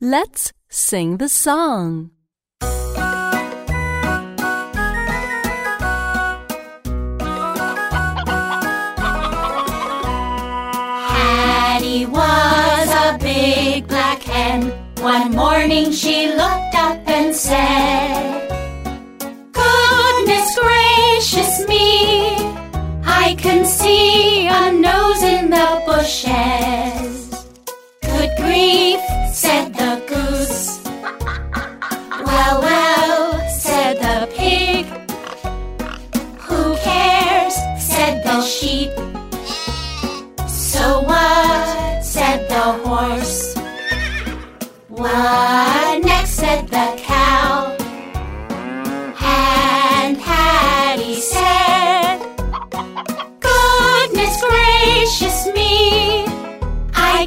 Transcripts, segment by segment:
Let's sing the song. Hattie was a big black hen. One morning she looked up and said, Goodness gracious me, I can see a nose in the bushes. Good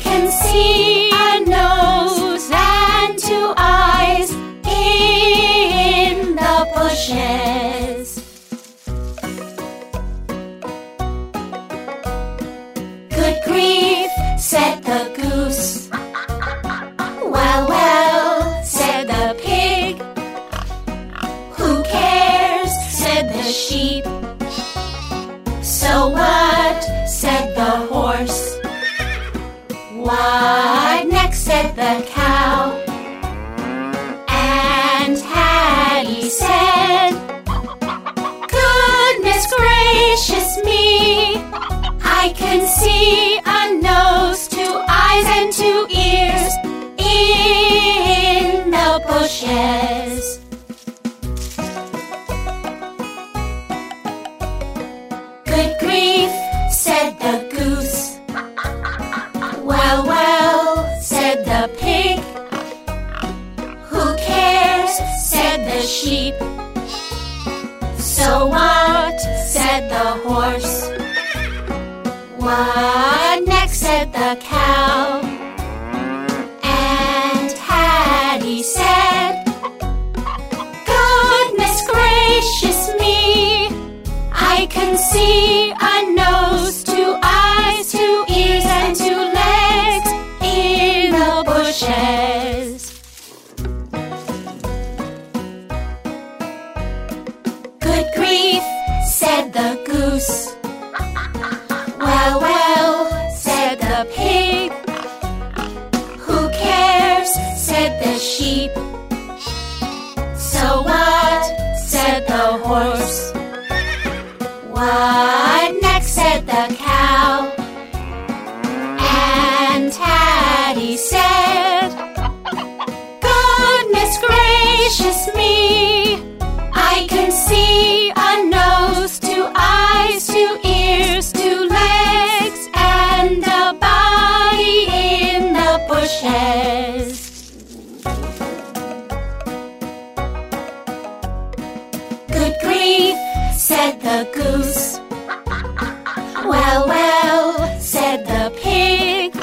can see a nose and two eyes in the bushes. Good grief, said the goose. Well, well, said the pig. Who cares, said the sheep. What next, said the cow. And Hattie said, Goodness gracious me, I can see a nose, two eyes, and two ears in the bushes. Good grief, said the goose. So what, said the horse. What next? said the cow. And Hattie said, Goodness gracious me, I can see a Good grief, said the goose. Well, well, said the pig. Who cares, said the sheep. So what, said the horse. What next, said the cow. Said the goose. Well, well, said the pig.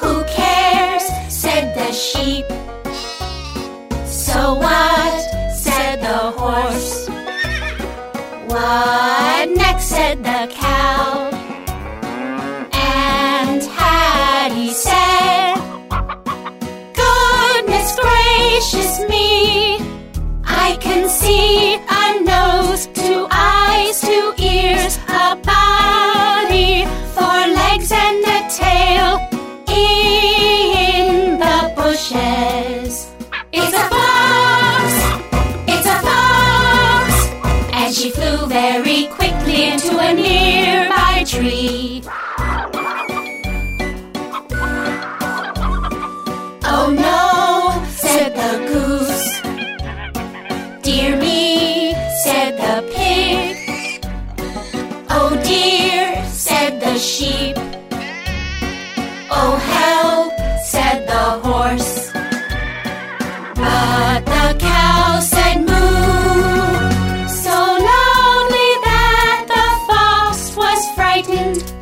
Who cares, said the sheep. So what, said the horse. What next, said the Oh no, said the goose. Dear me, do.